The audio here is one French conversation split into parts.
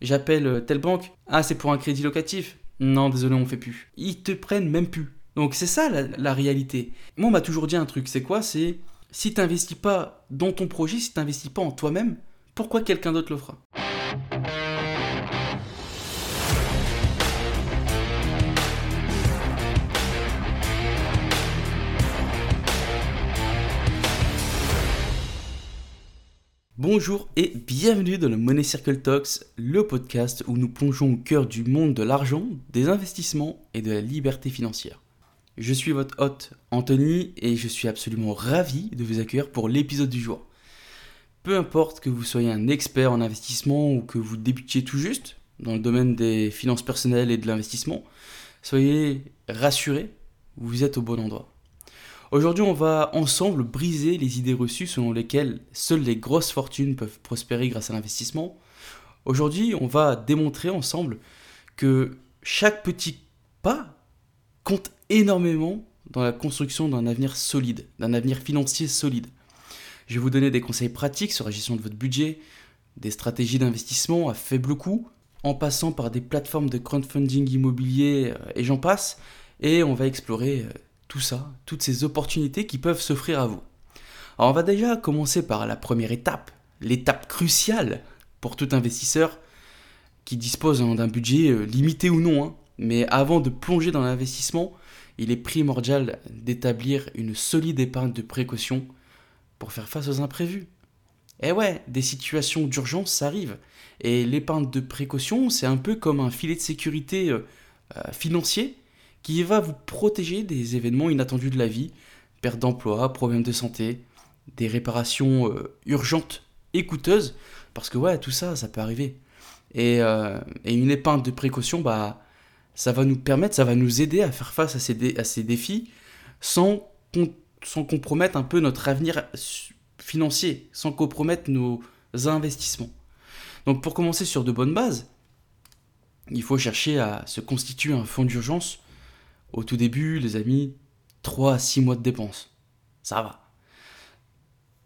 J'appelle euh, telle banque. Ah, c'est pour un crédit locatif. Non, désolé, on fait plus. Ils te prennent même plus. Donc c'est ça la, réalité. Moi, on m'a toujours dit un truc. C'est quoi? C'est si tu n'investis pas dans ton projet, si tu n'investis pas en toi-même, pourquoi quelqu'un d'autre le fera Bonjour et bienvenue dans le Money Circle Talks, le podcast où nous plongeons au cœur du monde de l'argent, des investissements et de la liberté financière. Je suis votre hôte Anthony et je suis absolument ravi de vous accueillir pour l'épisode du jour. Peu importe que vous soyez un expert en investissement ou que vous débutiez tout juste dans le domaine des finances personnelles et de l'investissement, soyez rassurés, vous êtes au bon endroit. Aujourd'hui, on va ensemble briser les idées reçues selon lesquelles seules les grosses fortunes peuvent prospérer grâce à l'investissement. Aujourd'hui, on va démontrer ensemble que chaque petit pas compte énormément dans la construction d'un avenir solide, d'un avenir financier solide. Je vais vous donner des conseils pratiques sur la gestion de votre budget, des stratégies d'investissement à faible coût, en passant par des plateformes de crowdfunding immobilier euh, et j'en passe, et on va explorer euh, tout ça, toutes ces opportunités qui peuvent s'offrir à vous. Alors on va déjà commencer par la première étape, l'étape cruciale pour tout investisseur qui dispose hein, d'un budget euh, limité ou non. Hein. Mais avant de plonger dans l'investissement, il est primordial d'établir une solide épargne de précaution pour faire face aux imprévus. Eh ouais, des situations d'urgence, arrivent. Et l'épargne de précaution, c'est un peu comme un filet de sécurité euh, euh, financier qui va vous protéger des événements inattendus de la vie, perte d'emploi, problèmes de santé, des réparations euh, urgentes et coûteuses, parce que ouais, tout ça, ça peut arriver. Et, euh, une épargne de précaution, bah, ça va nous permettre, ça va nous aider à faire face à ces, à ces défis sans, sans compromettre un peu notre avenir financier, sans compromettre nos investissements. Donc pour commencer sur de bonnes bases, il faut chercher à se constituer un fonds d'urgence au tout début, les amis, 3 à 6 mois de dépenses. Ça va.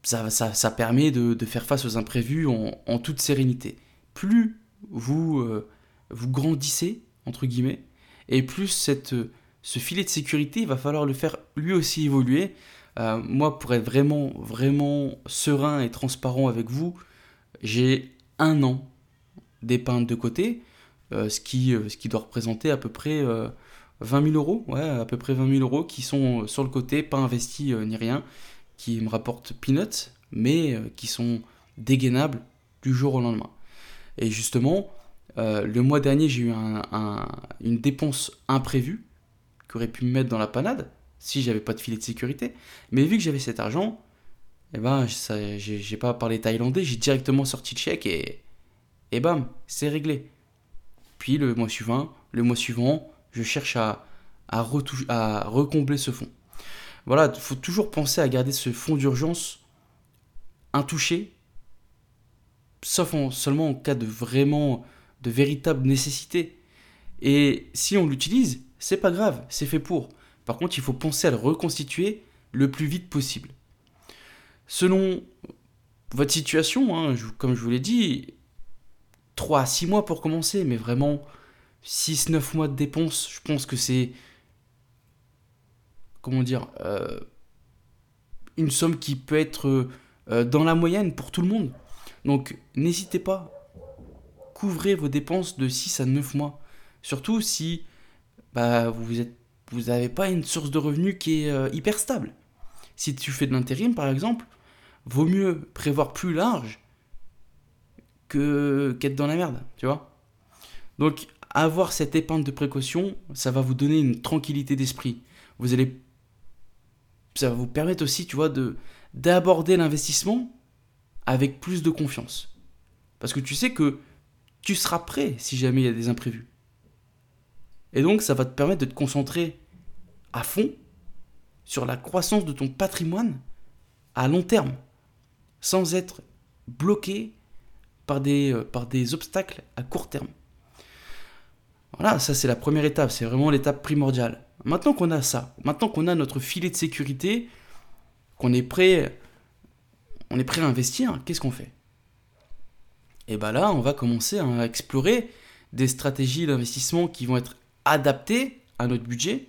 Ça, ça, ça permet de, faire face aux imprévus en, toute sérénité. Plus vous, euh, vous grandissez, entre guillemets, et plus cette, ce filet de sécurité, il va falloir le faire lui aussi évoluer. Euh, moi, pour être vraiment, vraiment serein et transparent avec vous, j'ai un an d'épargne de côté, euh, ce, qui, ce qui doit représenter à peu près 20 000 euros, ouais, à peu près 20 000 euros qui sont euh, sur le côté, pas investis euh, ni rien, qui me rapportent peanuts, mais euh, qui sont dégainables du jour au lendemain. Et justement, le mois dernier, j'ai eu une dépense imprévue qui aurait pu me mettre dans la panade si j'avais pas de filet de sécurité. Mais vu que j'avais cet argent, eh ben, j'ai pas parlé thaïlandais, j'ai directement sorti le chèque et, et bam, c'est réglé. Puis le mois suivant, le mois suivant, je cherche à, à, à recombler ce fonds. Voilà, il faut toujours penser à garder ce fonds d'urgence intouché, sauf seulement en cas de vraiment, de véritable nécessité. Et si on l'utilise, c'est pas grave, c'est fait pour. Par contre, il faut penser à le reconstituer le plus vite possible. Selon votre situation, hein, comme je vous l'ai dit, 3 à 6 mois pour commencer, mais vraiment 6-9 mois de dépenses, je pense que c'est. Comment dire euh, Une somme qui peut être euh, dans la moyenne pour tout le monde. Donc n'hésitez pas. Couvrez vos dépenses de 6 à 9 mois. Surtout si bah, vous n'avez pas une source de revenus qui est euh, hyper stable. Si tu fais de l'intérim, par exemple, vaut mieux prévoir plus large que qu'être dans la merde, tu vois. Donc avoir cette épargne de précaution, ça va vous donner une tranquillité d'esprit. Vous allez, ça va vous permettre aussi, tu vois, de d'aborder l'investissement avec plus de confiance. Parce que tu sais que tu seras prêt si jamais il y a des imprévus. Et donc, ça va te permettre de te concentrer à fond sur la croissance de ton patrimoine à long terme, sans être bloqué par euh, par des obstacles à court terme. Voilà, ça c'est la première étape, c'est vraiment l'étape primordiale. Maintenant qu'on a ça, maintenant qu'on a notre filet de sécurité, qu'on est prêt, on est prêt à investir, qu'est-ce qu'on fait? Et bien là, on va commencer à explorer des stratégies d'investissement qui vont être adaptées à notre budget.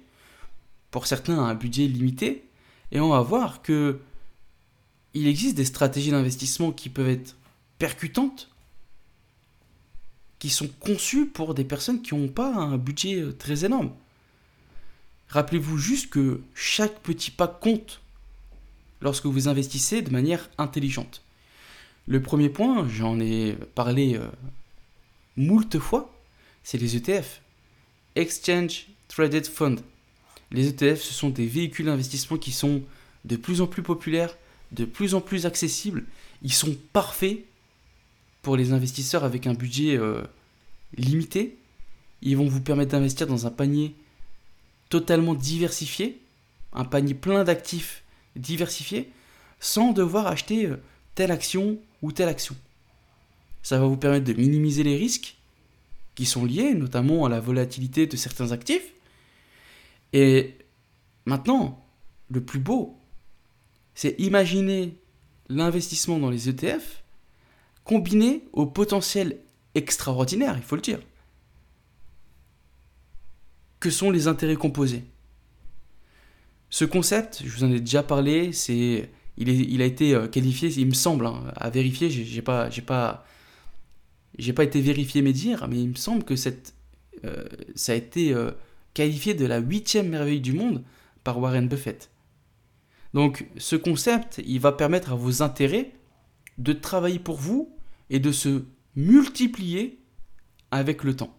Pour certains, un budget limité. Et on va voir que il existe des stratégies d'investissement qui peuvent être percutantes, qui sont conçues pour des personnes qui n'ont pas un budget euh, très énorme. Rappelez-vous juste que chaque petit pas compte lorsque vous investissez de manière intelligente. Le premier point, j'en ai parlé euh, moult fois, c'est les ETF. Exchange Traded Fund. Les ETF, ce sont des véhicules d'investissement qui sont de plus en plus populaires, de plus en plus accessibles. Ils sont parfaits pour les investisseurs avec un budget euh, limité. Ils vont vous permettre d'investir dans un panier totalement diversifié, un panier plein d'actifs diversifiés, sans devoir acheter euh, telle action ou telle action. Ça va vous permettre de minimiser les risques qui sont liés notamment à la volatilité de certains actifs. Et maintenant, le plus beau, c'est imaginer l'investissement dans les ETF combiné au potentiel extraordinaire, il faut le dire, que sont les intérêts composés? Ce concept, je vous en ai déjà parlé, c'est il, a été euh, qualifié, il me semble, hein, à vérifier, j'ai pas, pas, été vérifié mes dires, mais il me semble que euh, ça a été euh, qualifié de la huitième merveille du monde par Warren Buffett. Donc ce concept, il va permettre à vos intérêts de travailler pour vous et de se multiplier avec le temps.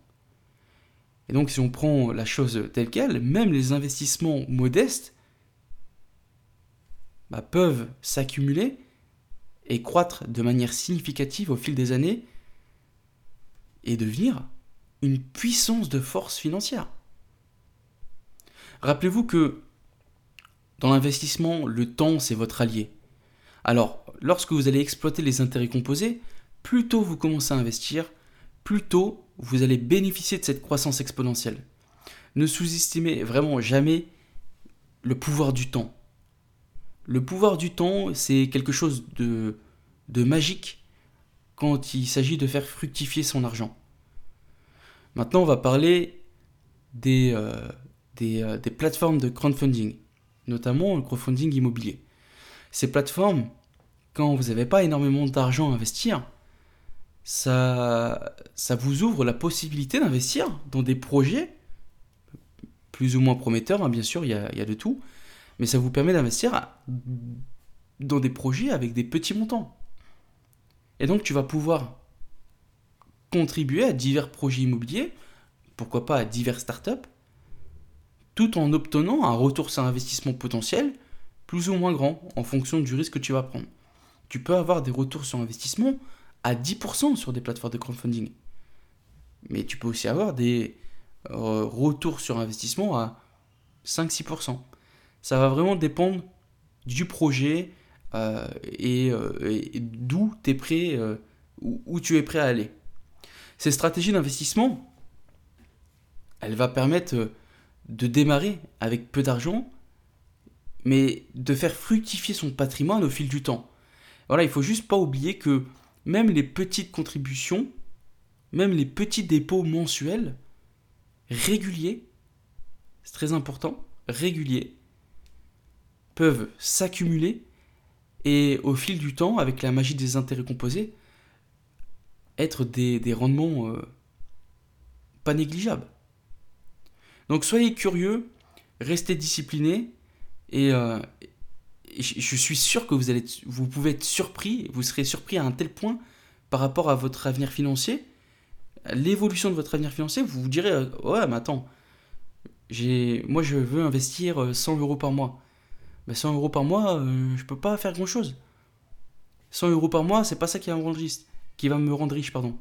Et donc si on prend la chose telle qu'elle, même les investissements modestes bah, peuvent s'accumuler et croître de manière significative au fil des années et devenir une puissance de force financière. Rappelez-vous que dans l'investissement, le temps, c'est votre allié. Alors, lorsque vous allez exploiter les intérêts composés, plus tôt vous commencez à investir, plus tôt vous allez bénéficier de cette croissance exponentielle. Ne sous-estimez vraiment jamais le pouvoir du temps. Le pouvoir du temps, c'est quelque chose de, magique quand il s'agit de faire fructifier son argent. Maintenant, on va parler euh, euh, des, plateformes de crowdfunding, notamment le crowdfunding immobilier. Ces plateformes, quand vous n'avez pas énormément d'argent à investir, ça, ça vous ouvre la possibilité d'investir dans des projets plus ou moins prometteurs, hein, bien sûr, il y a, y a, de tout, mais ça vous permet d'investir dans des projets avec des petits montants. Et donc tu vas pouvoir contribuer à divers projets immobiliers, pourquoi pas à divers startups, tout en obtenant un retour sur investissement potentiel plus ou moins grand en fonction du risque que tu vas prendre. Tu peux avoir des retours sur investissement à 10% sur des plateformes de crowdfunding. Mais tu peux aussi avoir des euh, retours sur investissement à 5-6%. Ça va vraiment dépendre du projet euh, euh, et, d'où es prêt, où tu es prêt à aller. Cette stratégie d'investissement, elle va permettre euh, de démarrer avec peu d'argent, mais de faire fructifier son patrimoine au fil du temps. Voilà, il faut juste pas oublier que même les petites contributions, même les petits dépôts mensuels, réguliers, c'est très important, réguliers, peuvent s'accumuler et au fil du temps, avec la magie des intérêts composés, être des, rendements euh, pas négligeables. Donc soyez curieux, restez disciplinés et, euh, je suis sûr que vous, allez, vous pouvez être surpris, vous serez surpris à un tel point par rapport à votre avenir financier, l'évolution de votre avenir financier, vous vous direz euh, ouais mais attends, moi je veux investir 100 euros par mois. Mais 100 euros par mois, je peux pas faire grand chose. 100 euros par mois, c'est pas ça qui va me rendre qui va me rendre riche, pardon.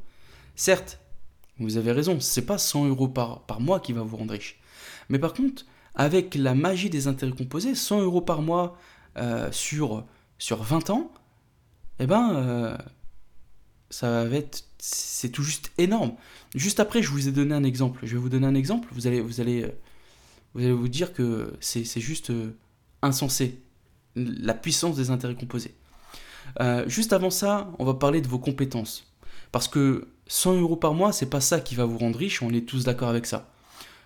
Certes, vous avez raison, c'est pas 100 euros par, par mois qui va vous rendre riche. Mais par contre, avec la magie des intérêts composés, 100 euros par mois euh, sur, sur 20 ans, eh ben, euh, ça va être, c'est tout juste énorme. Juste après, je vous ai donné un exemple. Je vais vous donner un exemple. Vous allez, vous allez, vous allez vous dire que c'est juste euh, insensé. La puissance des intérêts composés. Euh, juste avant ça, on va parler de vos compétences. Parce que 100 euros par mois, c'est pas ça qui va vous rendre riche, on est tous d'accord avec ça.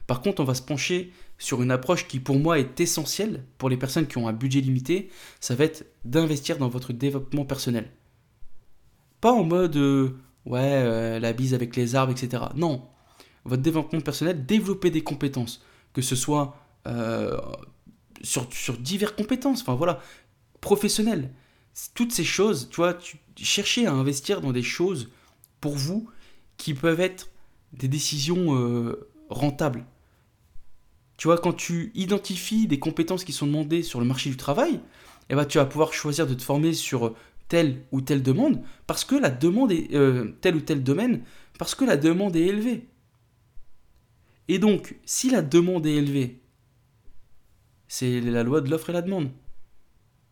Par contre, on va se pencher sur une approche qui pour moi est essentielle pour les personnes qui ont un budget limité, ça va être d'investir dans votre développement personnel. Pas en mode euh, ouais, euh, la bise avec les arbres, etc. Non, votre développement personnel, développer des compétences, que ce soit euh, sur, diverses compétences, enfin voilà, professionnelles. Toutes ces choses, tu vois, tu, cherchez à investir dans des choses pour vous qui peuvent être des décisions rentables tu vois, quand tu identifies des compétences qui sont demandées sur le marché du travail, eh ben, tu vas pouvoir choisir de te former sur telle ou telle demande, parce que la demande est euh, tel ou tel domaine, parce que la demande est élevée. Et donc, si la demande est élevée, c'est la loi de l'offre et la demande.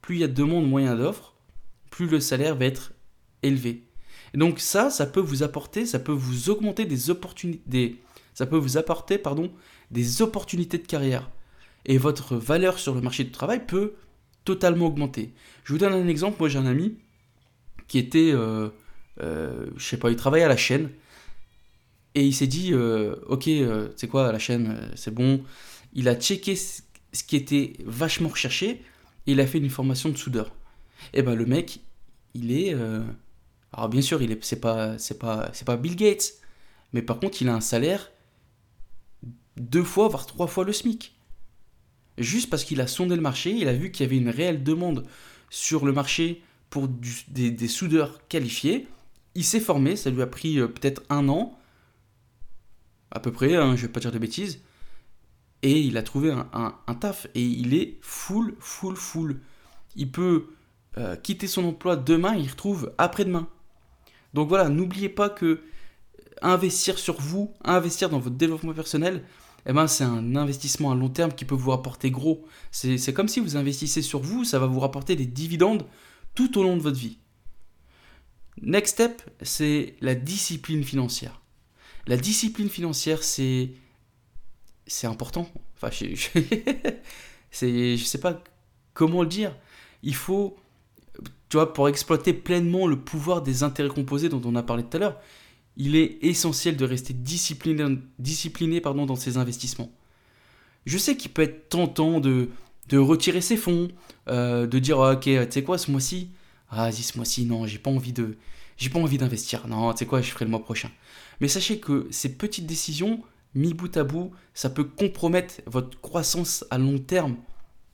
Plus il y a de demande, a d'offres, plus le salaire va être élevé. Et donc ça, ça peut vous apporter, ça peut vous augmenter des opportunités, ça peut vous apporter, pardon, des opportunités de carrière. Et votre valeur sur le marché du travail peut totalement augmenter. Je vous donne un exemple. Moi, j'ai un ami qui était, euh, euh, je sais pas, il travaillait à la chaîne. Et il s'est dit, euh, ok, c'est quoi la chaîne, c'est bon. Il a checké ce qui était vachement recherché et il a fait une formation de soudeur. Et ben le mec, il est, alors bien sûr, il est, c'est pas, c'est pas, c'est pas Bill Gates, mais par contre, il a un salaire deux fois, voire trois fois le SMIC. Juste parce qu'il a sondé le marché, il a vu qu'il y avait une réelle demande sur le marché pour des, soudeurs qualifiés. Il s'est formé, ça lui a pris euh, peut-être un an, à peu près, hein, je vais pas dire de bêtises, et il a trouvé un, taf, et il est full, full, full. Il peut euh, quitter son emploi demain, il retrouve après-demain. Donc voilà, n'oubliez pas que investir sur vous, investir dans votre développement personnel, eh ben, c'est un investissement à long terme qui peut vous rapporter gros. C'est comme si vous investissez sur vous, ça va vous rapporter des dividendes tout au long de votre vie. Next step, c'est la discipline financière. La discipline financière, c'est c'est important. Enfin, je, je, je sais pas comment le dire. Il faut, tu vois, pour exploiter pleinement le pouvoir des intérêts composés dont on a parlé tout à l'heure, il est essentiel de rester discipliné, dans ses investissements. Je sais qu'il peut être tentant de, retirer ses fonds, euh, de dire ah, ok, tu sais quoi, ce mois-ci, ah, vas-y, ce mois-ci, non, j'ai pas envie de, j'ai pas envie d'investir. Non, tu sais quoi, je ferai le mois prochain. Mais sachez que ces petites décisions, mis bout à bout, ça peut compromettre votre croissance à long terme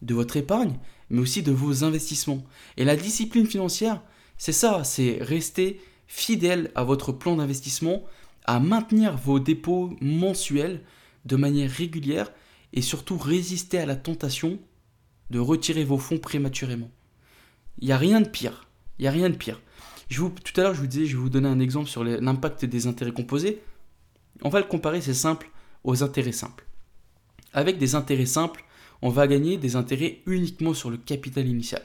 de votre épargne, mais aussi de vos investissements. Et la discipline financière, c'est ça, c'est rester fidèle à votre plan d'investissement, à maintenir vos dépôts mensuels de manière régulière et surtout résister à la tentation de retirer vos fonds prématurément. Il n'y a rien de pire. Il n'y a rien de pire. Tout à l'heure, je vous disais, je vais vous donner un exemple sur l'impact des intérêts composés. On va le comparer, c'est simple, aux intérêts simples. Avec des intérêts simples, on va gagner des intérêts uniquement sur le capital initial.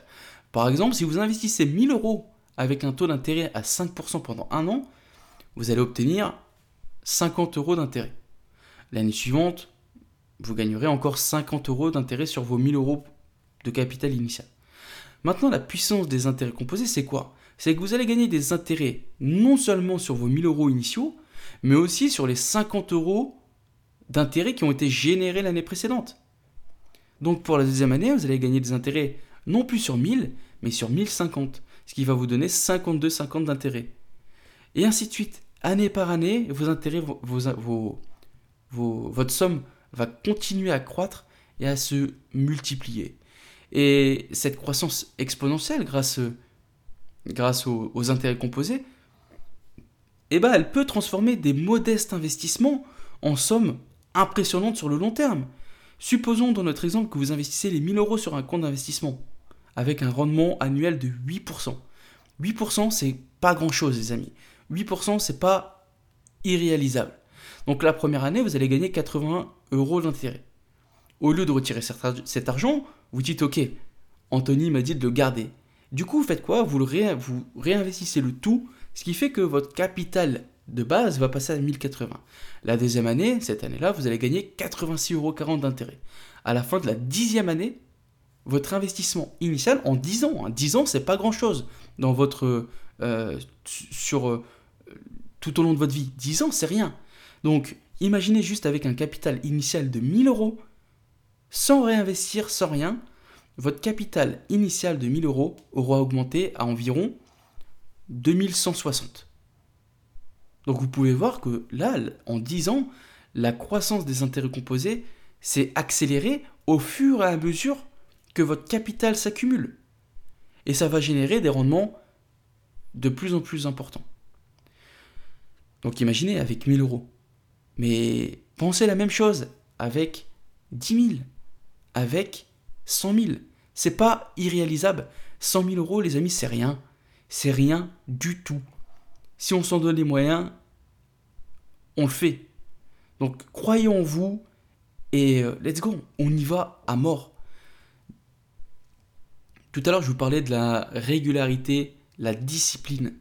Par exemple, si vous investissez 1000 euros avec un taux d'intérêt à 5% pendant un an, vous allez obtenir 50 euros d'intérêt. L'année suivante, vous gagnerez encore 50 euros d'intérêt sur vos 1000 euros de capital initial. Maintenant, la puissance des intérêts composés, c'est quoi? C'est que vous allez gagner des intérêts non seulement sur vos 1000 euros initiaux, mais aussi sur les 50 euros d'intérêts qui ont été générés l'année précédente. Donc pour la deuxième année, vous allez gagner des intérêts non plus sur 1000, mais sur 1050 ce qui va vous donner 52,50 d'intérêt. Et ainsi de suite. Année par année, vos intérêts, votre somme va continuer à croître et à se multiplier. Et cette croissance exponentielle grâce, grâce aux, intérêts composés, eh ben, elle peut transformer des modestes investissements en sommes impressionnantes sur le long terme. Supposons dans notre exemple que vous investissez les 1000 euros sur un compte d'investissement avec un rendement annuel de 8%. 8%, c'est pas grand-chose, les amis. 8%, c'est pas irréalisable. Donc la première année, vous allez gagner 80 euros d'intérêt. Au lieu de retirer cet argent, vous dites OK, Anthony m'a dit de le garder. Du coup, vous faites quoi? Vous réinvestissez le tout, ce qui fait que votre capital de base va passer à 1080. La deuxième année, cette année-là, vous allez gagner 86,40 euros d'intérêt. À la fin de la dixième année, votre investissement initial en 10 ans. 10 hein. ans, c'est pas grand-chose dans votre, euh, sur, euh, tout au long de votre vie. 10 ans, c'est rien. Donc, imaginez juste avec un capital initial de 1000 euros, sans réinvestir, sans rien, votre capital initial de 1000 euros aura augmenté à environ 2160. Donc vous pouvez voir que là, en 10 ans, la croissance des intérêts composés s'est accélérée au fur et à mesure que votre capital s'accumule. Et ça va générer des rendements de plus en plus importants. Donc imaginez avec 1000 euros. Mais pensez la même chose avec 10 000, avec 100 000. C'est pas irréalisable. 100 000 euros, les amis, c'est rien. C'est rien du tout. Si on s'en donne les moyens, on le fait. Donc croyez en vous et euh, let's go. On y va à mort. Tout à l'heure, je vous parlais de la régularité, la discipline.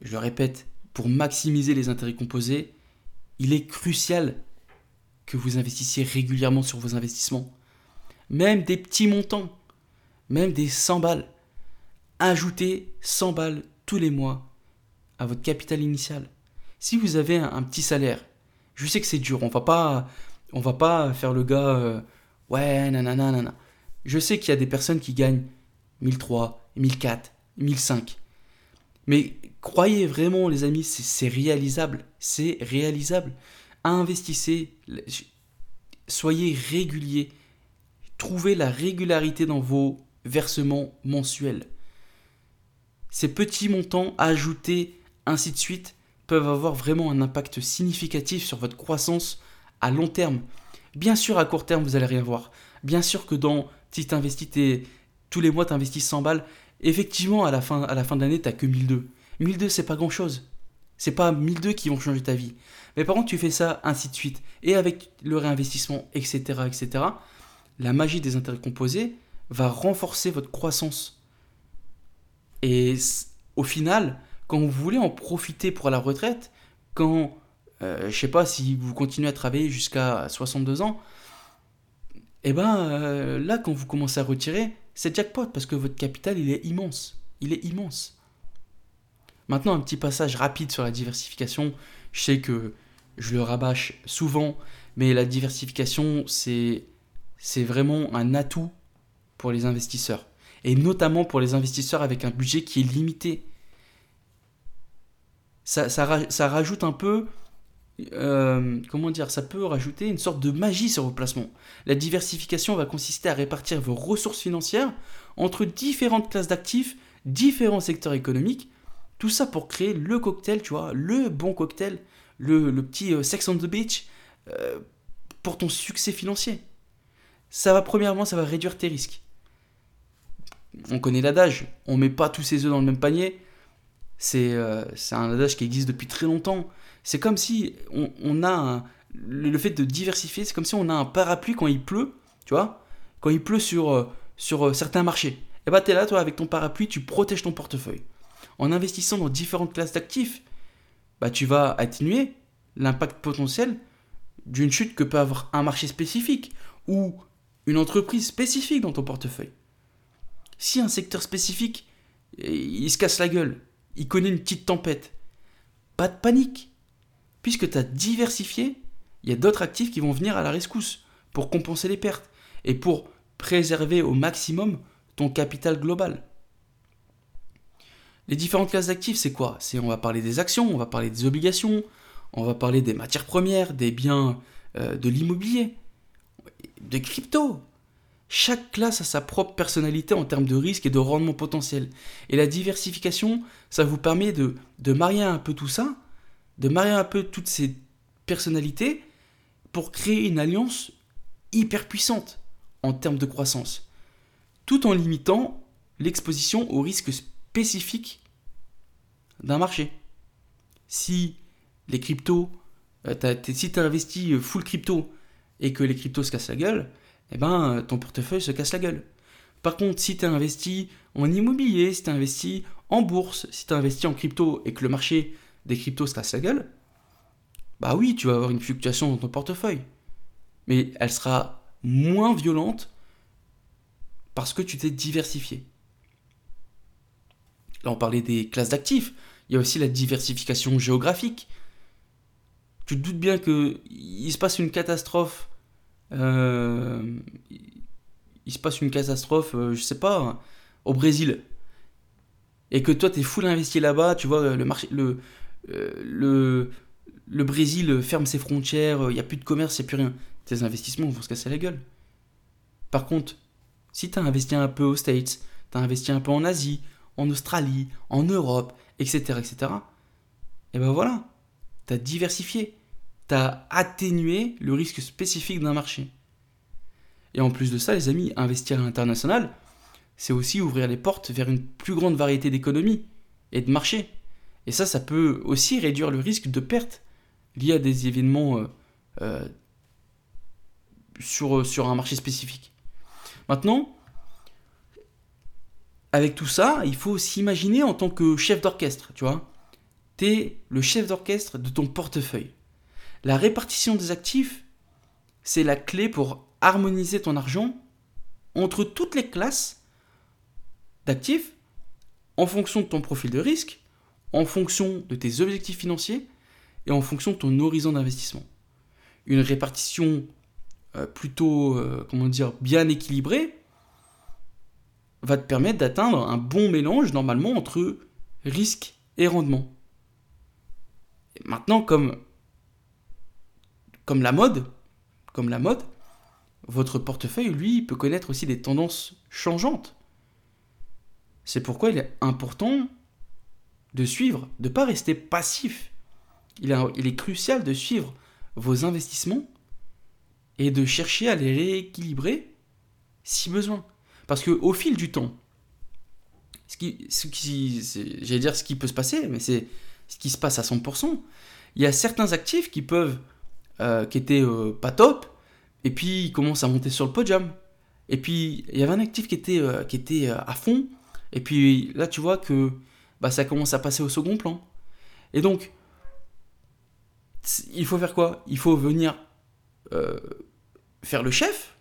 Je le répète, pour maximiser les intérêts composés, il est crucial que vous investissiez régulièrement sur vos investissements. Même des petits montants, même des 100 balles. Ajoutez 100 balles tous les mois à votre capital initial. Si vous avez un, petit salaire, je sais que c'est dur, on va pas on va pas faire le gars euh, ouais nanana nanana. Je sais qu'il y a des personnes qui gagnent 1003, 1004, 1005. Mais croyez vraiment, les amis, c'est réalisable. C'est réalisable. Investissez, soyez réguliers. Trouvez la régularité dans vos versements mensuels. Ces petits montants ajoutés, ainsi de suite, peuvent avoir vraiment un impact significatif sur votre croissance à long terme. Bien sûr, à court terme, vous allez rien voir. Bien sûr que dans si tu investis tous les mois, tu investis 100 balles, effectivement, à la fin, de l'année, tu que 1002. 1002, c'est pas grand chose. C'est pas 1002 qui vont changer ta vie. Mais par contre, tu fais ça ainsi de suite. Et avec le réinvestissement, etc., etc., la magie des intérêts composés va renforcer votre croissance. Et au final, quand vous voulez en profiter pour la retraite, quand, euh, je sais pas, si vous continuez à travailler jusqu'à 62 ans, et eh ben euh, là, quand vous commencez à retirer, c'est jackpot parce que votre capital, il est immense. Il est immense. Maintenant, un petit passage rapide sur la diversification. Je sais que je le rabâche souvent, mais la diversification, c'est, vraiment un atout pour les investisseurs. Et notamment pour les investisseurs avec un budget qui est limité. Ça, ça rajoute un peu euh, comment dire, ça peut rajouter une sorte de magie sur vos placements. La diversification va consister à répartir vos ressources financières entre différentes classes d'actifs, différents secteurs économiques, tout ça pour créer le cocktail, tu vois, le bon cocktail, le, petit euh, sex on the beach euh, pour ton succès financier. Ça va, premièrement, ça va réduire tes risques. On connaît l'adage, on met pas tous ses œufs dans le même panier. C'est un adage qui existe depuis très longtemps. C'est comme si on, a le fait de diversifier, c'est comme si on a un parapluie quand il pleut, tu vois, quand il pleut sur, euh, sur euh, certains marchés. Et eh bah ben, t'es là, toi, avec ton parapluie, tu protèges ton portefeuille. En investissant dans différentes classes d'actifs, bah tu vas atténuer l'impact potentiel d'une chute que peut avoir un marché spécifique ou une entreprise spécifique dans ton portefeuille. Si un secteur spécifique, il se casse la gueule, il connaît une petite tempête, pas de panique puisque tu as diversifié, il y a d'autres actifs qui vont venir à la rescousse pour compenser les pertes et pour préserver au maximum ton capital global. Les différentes classes d'actifs, c'est quoi? On va parler des actions, on va parler des obligations, on va parler des matières premières, des biens euh, de l'immobilier, des crypto. Chaque classe a sa propre personnalité en termes de risque et de rendement potentiel. Et la diversification, ça vous permet de, de marier un peu tout ça de marier un peu toutes ces personnalités pour créer une alliance hyper puissante en termes de croissance, tout en limitant l'exposition aux risques spécifiques d'un marché. Si les cryptos, euh, si tu investi euh, full crypto et que les cryptos se cassent la gueule, eh ben, ton portefeuille se casse la gueule. Par contre, si tu investi en immobilier, si tu investi en bourse, si tu investi en crypto et que le marché des cryptos se casse la gueule, bah oui, tu vas avoir une fluctuation dans ton portefeuille. Mais elle sera moins violente parce que tu t'es diversifié. Là, on parlait des classes d'actifs. Il y a aussi la diversification géographique. Tu te doutes bien que il se passe une catastrophe. euh, il se passe une catastrophe, euh, je sais pas, au Brésil. Et que toi, tu es full investi là-bas, tu vois, le marché. Le, euh, le, le Brésil ferme ses frontières, il n'y a plus de commerce, il n'y a plus rien. Tes investissements vont se casser la gueule. Par contre, si tu as investi un peu aux States, tu as investi un peu en Asie, en Australie, en Europe, etc., etc., et ben voilà, tu as diversifié, tu as atténué le risque spécifique d'un marché. Et en plus de ça, les amis, investir à l'international, c'est aussi ouvrir les portes vers une plus grande variété d'économies et de marchés. Et ça, ça peut aussi réduire le risque de perte lié à des événements euh, euh, sur, sur un marché spécifique. Maintenant, avec tout ça, il faut s'imaginer en tant que chef d'orchestre, tu vois. Tu es le chef d'orchestre de ton portefeuille. La répartition des actifs, c'est la clé pour harmoniser ton argent entre toutes les classes d'actifs en fonction de ton profil de risque, en fonction de tes objectifs financiers et en fonction de ton horizon d'investissement. Une répartition euh, plutôt, euh, comment dire, bien équilibrée va te permettre d'atteindre un bon mélange normalement entre risque et rendement. Maintenant, comme, comme la mode, comme la mode, votre portefeuille, lui, peut connaître aussi des tendances changeantes. C'est pourquoi il est important de suivre, de ne pas rester passif. Il, est crucial de suivre vos investissements et de chercher à les rééquilibrer si besoin. Parce que au fil du temps, ce qui, ce qui j'allais dire ce qui peut se passer, mais c'est ce qui se passe à 100%. Il y a certains actifs qui peuvent, euh, qui étaient euh, pas top, et puis ils commencent à monter sur le podium. Et puis il y avait un actif qui était, euh, qui était euh, à fond, et puis là tu vois que bah, ça commence à passer au second plan. Et donc, il faut faire quoi? Il faut venir euh, faire le chef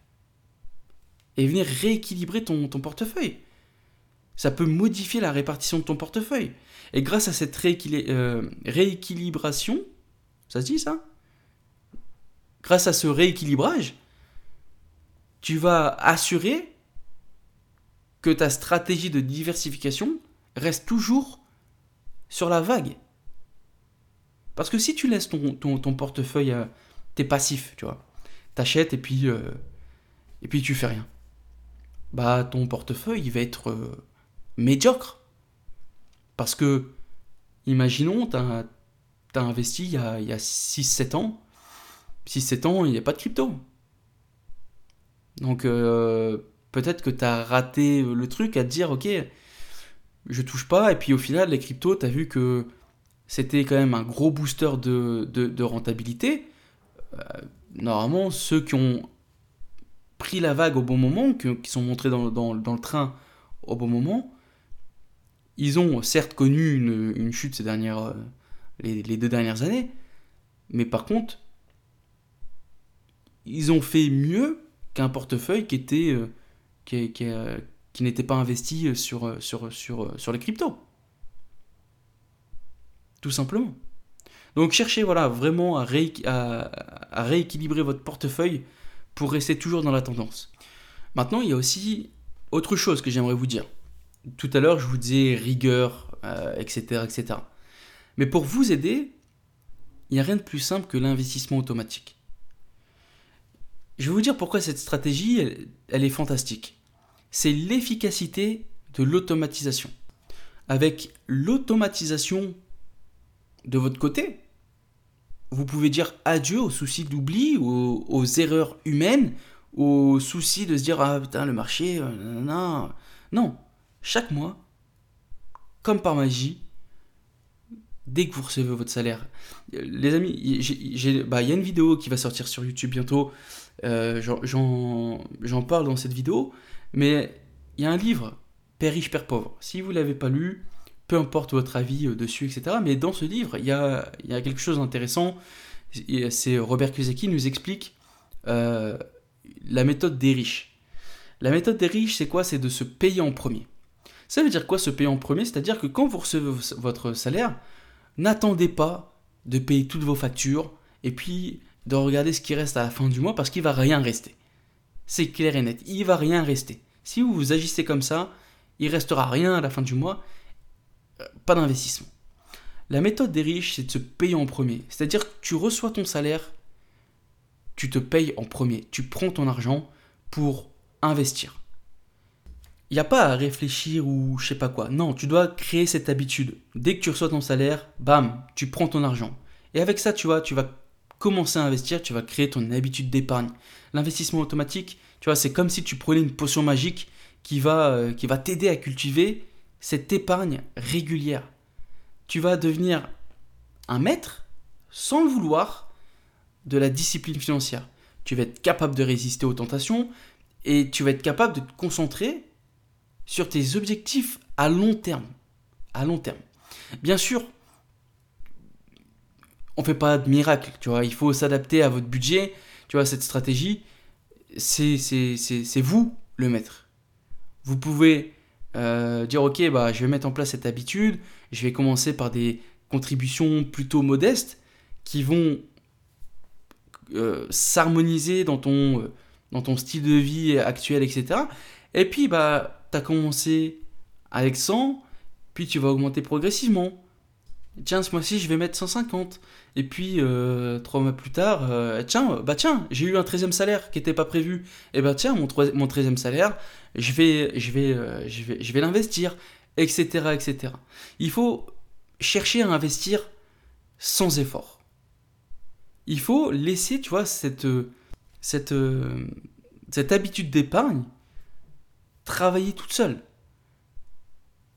et venir rééquilibrer ton, ton, portefeuille. Ça peut modifier la répartition de ton portefeuille. Et grâce à cette euh, rééquilibration, ça se dit ça? Grâce à ce rééquilibrage, tu vas assurer que ta stratégie de diversification reste toujours sur la vague. Parce que si tu laisses ton, portefeuille, euh, t'es passif, tu vois, t'achètes et puis, euh, et puis tu fais rien, bah ton portefeuille il va être euh, médiocre. Parce que, imaginons, t'as as investi il y a, a 6-7 ans, 6-7 ans, il n'y a pas de crypto. Donc peut-être que tu as raté le truc à te dire, ok, je touche pas, et puis au final, les cryptos, tu as vu que c'était quand même un gros booster de, de, rentabilité. Euh, normalement, ceux qui ont pris la vague au bon moment, qui, sont montrés dans, dans, le train au bon moment, ils ont certes connu une, une chute ces dernières, euh, les, deux dernières années, mais par contre, ils ont fait mieux qu'un portefeuille qui était euh, qui, qui, qui n'était pas investi sur, sur, sur, sur les cryptos. Tout simplement. Donc cherchez voilà, vraiment à, ré, à, à, rééquilibrer votre portefeuille pour rester toujours dans la tendance. Maintenant, il y a aussi autre chose que j'aimerais vous dire. Tout à l'heure, je vous disais rigueur, euh, etc., etc. Mais pour vous aider, il n'y a rien de plus simple que l'investissement automatique. Je vais vous dire pourquoi cette stratégie, elle est fantastique. C'est l'efficacité de l'automatisation. Avec l'automatisation de votre côté, vous pouvez dire adieu aux soucis d'oubli, aux, aux, erreurs humaines, aux soucis de se dire ah putain le marché, euh, non, non. Chaque mois, comme par magie, dès que vous recevez votre salaire, les amis, il bah, y a une vidéo qui va sortir sur YouTube bientôt. Euh, J'en parle dans cette vidéo, mais il y a un livre, Père riche, Père pauvre. Si vous l'avez pas lu, peu importe votre avis dessus, etc. Mais dans ce livre, il y a, il y a quelque chose d'intéressant. C'est Robert Kiyosaki nous explique euh, la méthode des riches. La méthode des riches, c'est quoi? C'est de se payer en premier. Ça veut dire quoi se payer en premier? C'est-à-dire que quand vous recevez votre salaire, n'attendez pas de payer toutes vos factures et puis de regarder ce qui reste à la fin du mois parce qu'il va rien rester. C'est clair et net, il va rien rester. Si vous, agissez comme ça, il restera rien à la fin du mois, euh, pas d'investissement. La méthode des riches, c'est de se payer en premier. C'est-à-dire que tu reçois ton salaire, tu te payes en premier. Tu prends ton argent pour investir. Il n'y a pas à réfléchir ou je sais pas quoi. Non, tu dois créer cette habitude. Dès que tu reçois ton salaire, bam, tu prends ton argent. Et avec ça, tu vois, tu vas commencer à investir, tu vas créer ton habitude d'épargne. L'investissement automatique, tu vois, c'est comme si tu prenais une potion magique qui va, euh, qui va t'aider à cultiver cette épargne régulière. Tu vas devenir un maître, sans le vouloir, de la discipline financière. Tu vas être capable de résister aux tentations et tu vas être capable de te concentrer sur tes objectifs à long terme. À long terme. Bien sûr, on fait pas de miracle, tu vois. Il faut s'adapter à votre budget, tu vois, cette stratégie. C'est vous le maître. Vous pouvez euh, dire, ok, bah, je vais mettre en place cette habitude, je vais commencer par des contributions plutôt modestes qui vont euh, s'harmoniser dans ton, euh, dans ton style de vie actuel, etc. Et puis, bah, tu as commencé avec 100, puis tu vas augmenter progressivement. Tiens, ce mois-ci, je vais mettre 150. Et puis, euh, trois mois plus tard, euh, tiens, bah tiens, j'ai eu un 13e salaire qui n'était pas prévu. Et bah tiens, mon, mon 13e salaire, je vais, je vais, euh, je vais, je vais l'investir, etc., etc. Il faut chercher à investir sans effort. Il faut laisser, tu vois, cette, cette, cette habitude d'épargne travailler toute seule.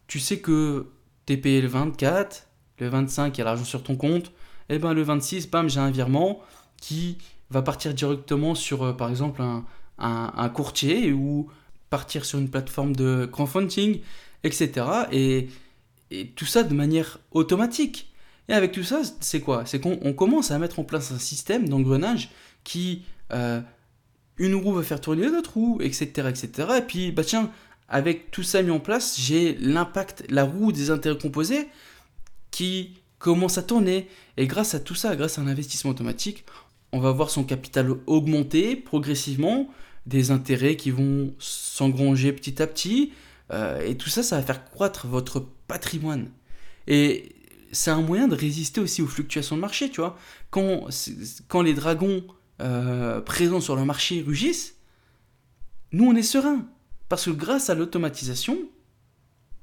Tu sais que t'es payé le 24, le 25, il y a l'argent sur ton compte, et eh ben le 26, bam, j'ai un virement qui va partir directement sur, euh, par exemple, un, un, courtier ou partir sur une plateforme de crowdfunding, etc. Et, et tout ça de manière automatique. Et avec tout ça, c'est quoi? C'est qu'on commence à mettre en place un système d'engrenage qui euh, une roue va faire tourner l'autre roue, etc., etc. Et puis, bah tiens, avec tout ça mis en place, j'ai l'impact, la roue des intérêts composés qui commence à tourner. Et grâce à tout ça, grâce à un investissement automatique, on va voir son capital augmenter progressivement, des intérêts qui vont s'engranger petit à petit. Euh, et tout ça, ça va faire croître votre patrimoine. Et c'est un moyen de résister aussi aux fluctuations de marché, tu vois. Quand, quand les dragons euh, présents sur le marché rugissent, nous on est serein. Parce que grâce à l'automatisation,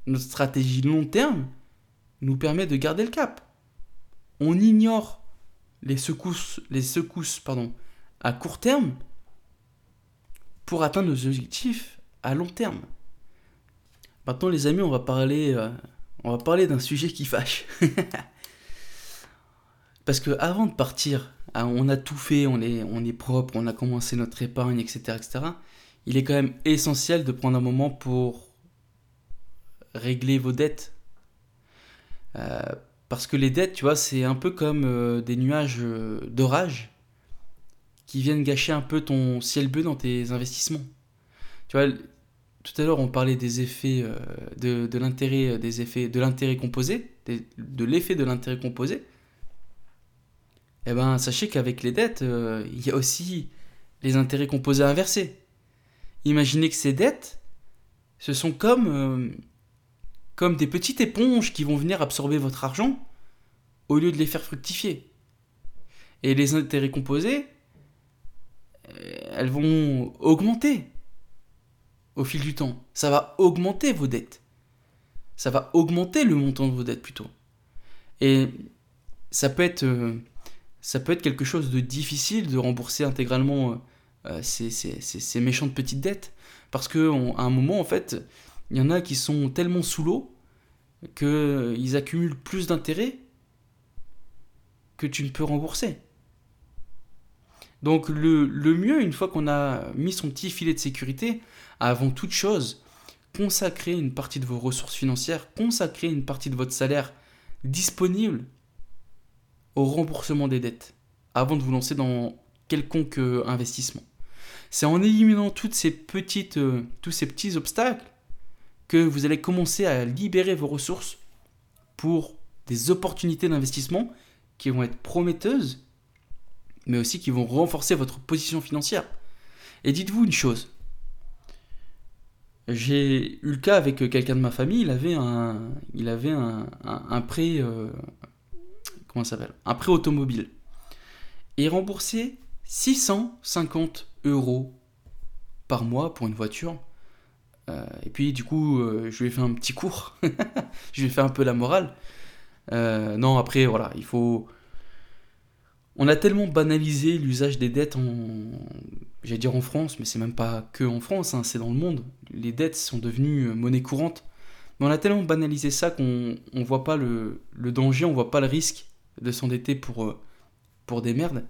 notre stratégie long terme nous permet de garder le cap. On ignore les secousses, les secousses pardon, à court terme pour atteindre nos objectifs à long terme. Maintenant les amis, on va parler, euh, on va parler d'un sujet qui fâche. Parce que avant de partir ah, on a tout fait, on est, propre, on a commencé notre épargne, etc., etc., il est quand même essentiel de prendre un moment pour régler vos dettes. Euh, parce que les dettes, tu vois, c'est un peu comme euh, des nuages euh, d'orage qui viennent gâcher un peu ton ciel bleu dans tes investissements. Tu vois, tout à l'heure, on parlait des effets de, de l'intérêt, des effets de l'intérêt composé, de l'effet de l'intérêt composé eh ben, sachez qu'avec les dettes, euh, il y a aussi les intérêts composés inversés. Imaginez que ces dettes, ce sont comme, euh, comme des petites éponges qui vont venir absorber votre argent au lieu de les faire fructifier. Et les intérêts composés, euh, elles vont augmenter au fil du temps. Ça va augmenter vos dettes. Ça va augmenter le montant de vos dettes plutôt. Et ça peut être être quelque chose de difficile de rembourser intégralement euh, euh, ces, méchantes petites dettes. Parce qu'à un moment, en fait, il y en a qui sont tellement sous l'eau qu'ils accumulent plus d'intérêts que tu ne peux rembourser. Donc le, mieux, une fois qu'on a mis son petit filet de sécurité, avant toute chose, consacrer une partie de vos ressources financières, consacrer une partie de votre salaire disponible au remboursement des dettes avant de vous lancer dans quelconque euh, investissement. C'est en éliminant toutes euh, tous ces petits obstacles que vous allez commencer à libérer vos ressources pour des opportunités d'investissement qui vont être prometteuses, mais aussi qui vont renforcer votre position financière. Et dites-vous une chose. J'ai eu le cas avec quelqu'un de ma famille, il avait un, prêt, prêt automobile. Et il remboursait 650 euros par mois pour une voiture. Euh, et puis du coup, euh, je lui ai fait un petit cours. je lui ai fait un peu la morale. non, après, voilà, il faut, on a tellement banalisé l'usage des dettes en, j'allais dire en France, mais c'est même pas que en France, hein, c'est dans le monde. Les dettes sont devenues euh, monnaie courante. Mais on a tellement banalisé ça qu'on ne voit pas le, danger, on voit pas le risque de s'endetter pour, euh, pour des merdes.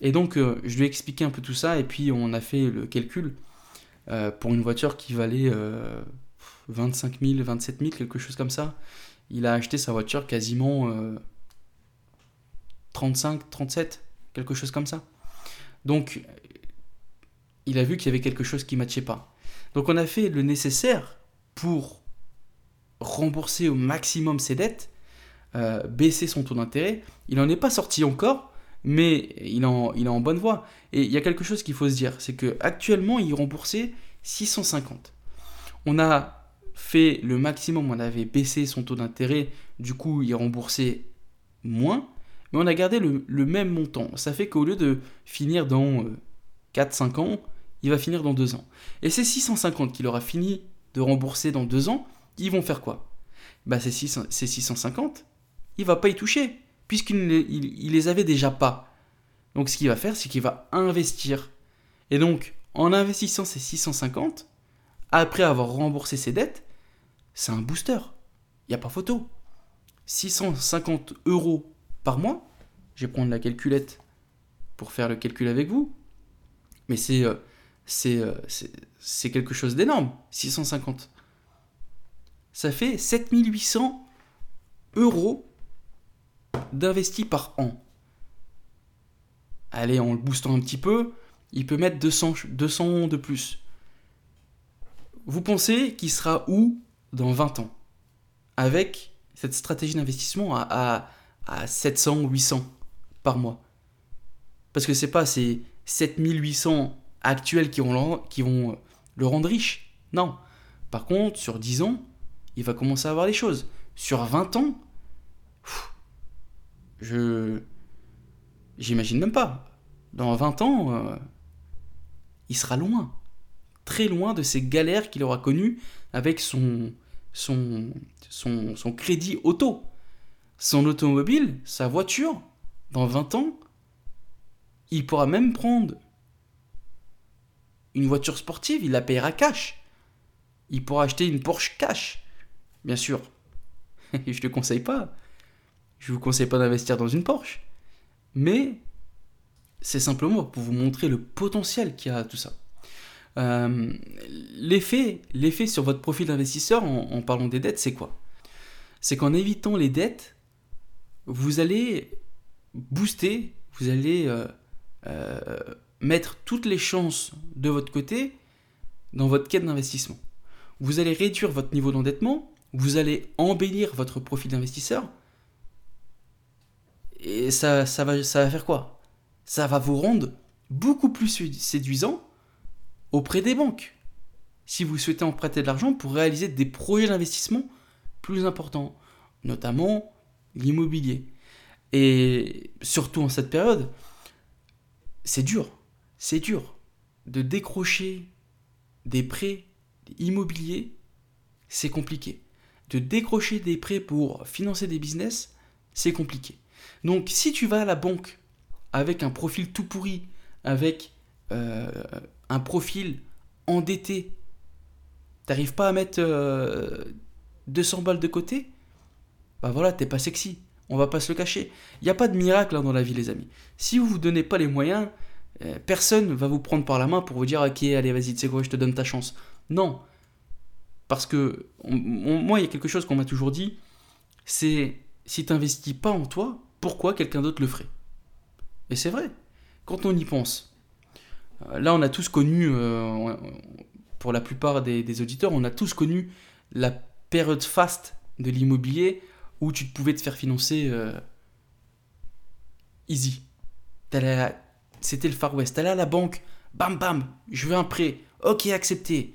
Et donc, euh, je lui ai expliqué un peu tout ça, et puis on a fait le calcul pour une voiture qui valait 25 000, 27 000, quelque chose comme ça. Il a acheté sa voiture quasiment 35, 37, quelque chose comme ça. Donc, il a vu qu'il y avait quelque chose qui ne matchait pas. Donc, on a fait le nécessaire pour rembourser au maximum ses dettes, euh, baisser son taux d'intérêt. Il n'en est pas sorti encore, mais il, est en bonne voie. Et il y a quelque chose qu'il faut se dire, c'est qu'actuellement, il remboursait 650. On a fait le maximum, on avait baissé son taux d'intérêt, du coup, il remboursait moins mais on a gardé le, même montant. Ça fait qu'au lieu de finir dans 4-5 euh, ans, il va finir dans 2 ans. Et ces 650 qu'il aura fini de rembourser dans 2 ans, ils vont faire quoi? Bah, ces, 650, il va pas y toucher, puisqu'il ne les avait déjà pas. Donc ce qu'il va faire, c'est qu'il va investir. Et donc, en investissant ces 650, après avoir remboursé ses dettes, c'est un booster. Il n'y a pas photo. 650 euros par mois. Je vais prendre la calculette pour faire le calcul avec vous. Mais c'est euh, euh, c'est quelque chose d'énorme, 650. Ça fait 7800 euros d'investis par an. Allez, en le boostant un petit peu, il peut mettre 200, 200 de plus. Vous pensez qu'il sera où dans 20 ans? Avec cette stratégie d'investissement à, à 700 ou 800 par mois. Parce que c'est pas ces 7800 actuels qui vont, qui vont euh, le rendre riche. Non. Par contre, sur 10 ans, il va commencer à avoir les choses. Sur 20 ans, je. J'imagine même pas. Dans 20 ans, euh, il sera loin. Très loin de ces galères qu'il aura connues avec son, son, son, son crédit auto son automobile, sa voiture, dans 20 ans, il pourra même prendre une voiture sportive, il la payera cash. Il pourra acheter une Porsche cash. Bien sûr. je ne te conseille pas. Je vous conseille pas d'investir dans une Porsche. Mais c'est simplement pour vous montrer le potentiel qu'il y a à tout ça. Euh, l'effet, sur votre profil d'investisseur en, en parlant des dettes, c'est quoi? C'est qu'en évitant les dettes, vous allez booster, vous allez euh, euh, mettre toutes les chances de votre côté dans votre quête d'investissement. Vous allez réduire votre niveau d'endettement, vous allez embellir votre profil d'investisseur, et ça, va, ça va faire quoi? Ça va vous rendre beaucoup plus séduisant auprès des banques. Si vous souhaitez emprunter de l'argent pour réaliser des projets d'investissement plus importants, notamment l'immobilier. Et surtout en cette période, c'est dur, c'est dur de décrocher des prêts immobiliers, c'est compliqué. De décrocher des prêts pour financer des business, c'est compliqué. Donc si tu vas à la banque avec un profil tout pourri, avec euh, un profil endetté, t'arrives pas à mettre 200 euh, balles de côté, bah voilà, t'es pas sexy. On va pas se le cacher. Il n'y a pas de miracle hein, dans la vie, les amis. Si vous vous donnez pas les moyens, euh, personne va vous prendre par la main pour vous dire Ok, allez, vas-y, tu sais quoi, je te donne ta chance. Non. Parce que, moi, il y a quelque chose qu'on m'a toujours dit c'est si tu n'investis pas en toi, pourquoi quelqu'un d'autre le ferait Et c'est vrai. Quand on y pense, euh, là, on a tous connu, euh, pour la plupart des, auditeurs, on a tous connu la période faste de l'immobilier où tu pouvais te faire financer euh, easy. C'était le Far West. T'allais à la banque, bam bam, je veux un prêt. Ok, accepté.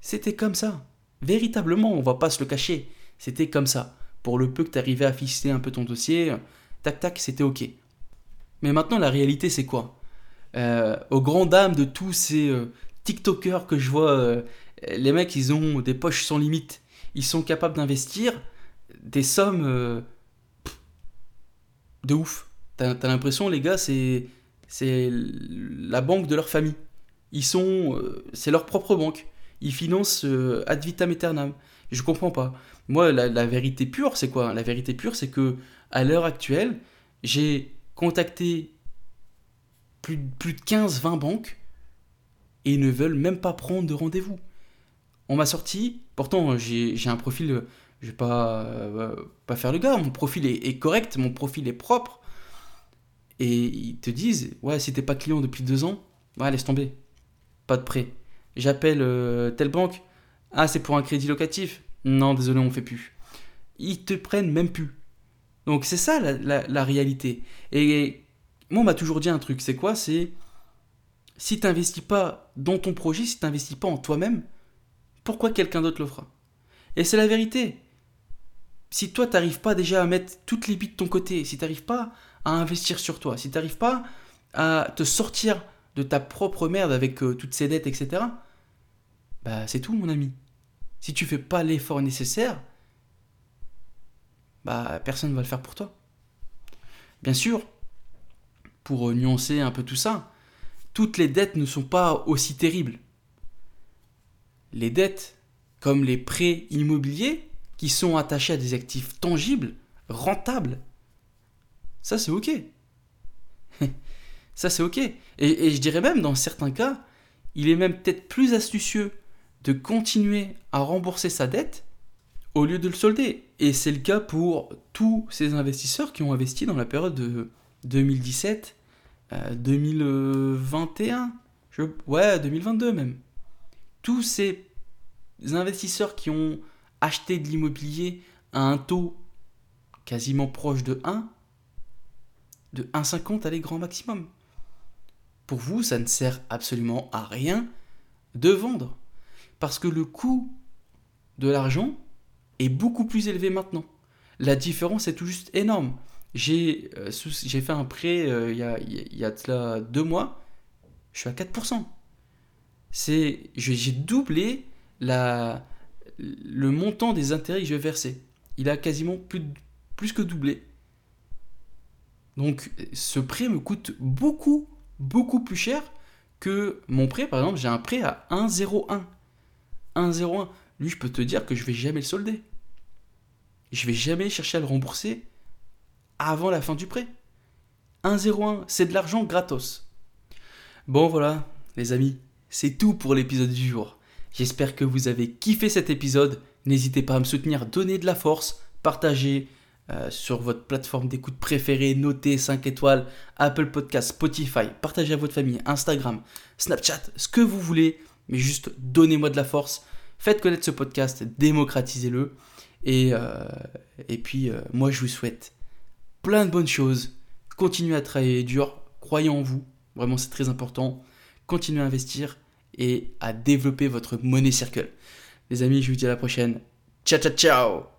C'était comme ça. Véritablement, on va pas se le cacher. C'était comme ça. Pour le peu que tu arrivais à fixer un peu ton dossier, tac tac, c'était ok. Mais maintenant, la réalité, c'est quoi? Euh, Aux grandes dames de tous ces euh, TikTokers que je vois, euh, les mecs, ils ont des poches sans limite. Ils sont capables d'investir des sommes de ouf. T'as as, l'impression, les gars, c'est c'est la banque de leur famille. Ils sont, c'est leur propre banque. Ils financent ad vitam aeternam. Je comprends pas. Moi, la, vérité pure, c'est quoi? La vérité pure, c'est que à l'heure actuelle, j'ai contacté plus, plus de 15-20 banques et ils ne veulent même pas prendre de rendez-vous. On m'a sorti, pourtant j'ai un profil, je vais pas, euh, pas faire le gars, mon profil est, correct, mon profil est propre. Et ils te disent, ouais, si t'es pas client depuis deux ans, ouais, laisse tomber, pas de prêt. J'appelle euh, telle banque, ah, c'est pour un crédit locatif, non, désolé, on fait plus. Ils te prennent même plus. Donc c'est ça la, réalité. Et moi, on m'a toujours dit un truc, c'est quoi? C'est si tu n'investis pas dans ton projet, si tu n'investis pas en toi-même, pourquoi quelqu'un d'autre le fera? Et c'est la vérité. Si toi, tu n'arrives pas déjà à mettre toutes les billes de ton côté, si tu n'arrives pas à investir sur toi, si tu n'arrives pas à te sortir de ta propre merde avec euh, toutes ces dettes, etc., bah c'est tout, mon ami si tu fais pas l'effort nécessaire, bah personne ne va le faire pour toi. Bien sûr, pour euh, nuancer un peu tout ça, toutes les dettes ne sont pas aussi terribles. Les dettes, comme les prêts immobiliers, qui sont attachés à des actifs tangibles, rentables, ça c'est ok. ça c'est ok. Et, et, je dirais même, dans certains cas, il est même peut-être plus astucieux de continuer à rembourser sa dette au lieu de le solder. Et c'est le cas pour tous ces investisseurs qui ont investi dans la période de 2017, 2021, euh, ouais, 2022 même. Tous ces investisseurs qui ont acheté de l'immobilier à un taux quasiment proche de 1, de 1,50 à les grand maximum. Pour vous, ça ne sert absolument à rien de vendre. Parce que le coût de l'argent est beaucoup plus élevé maintenant. La différence est tout juste énorme. J'ai euh, fait un prêt euh, il, y a, y a deux mois, je suis à 4%. J'ai doublé la, le montant des intérêts que je vais verser. Il a quasiment plus, plus que doublé. Donc ce prêt me coûte beaucoup, beaucoup plus cher que mon prêt. Par exemple, j'ai un prêt à 1,01. 1,01. Lui, je peux te dire que je vais jamais le solder. Je vais jamais chercher à le rembourser avant la fin du prêt. 1,01, c'est de l'argent gratos. Bon voilà, les amis, c'est tout pour l'épisode du jour. J'espère que vous avez kiffé cet épisode. N'hésitez pas à me soutenir, donner de la force, partager euh, sur votre plateforme d'écoute préférée, noter 5 étoiles, Apple Podcast, Spotify, partagez à votre famille, Instagram, Snapchat, ce que vous voulez mais juste donnez-moi de la force, faites connaître ce podcast, démocratisez-le. Et, euh, puis, euh, moi, je vous souhaite plein de bonnes choses. Continuez à travailler dur, croyez en vous, vraiment c'est très important. Continuez à investir et à développer votre monnaie circle. Les amis, je vous dis à la prochaine. Ciao, ciao, ciao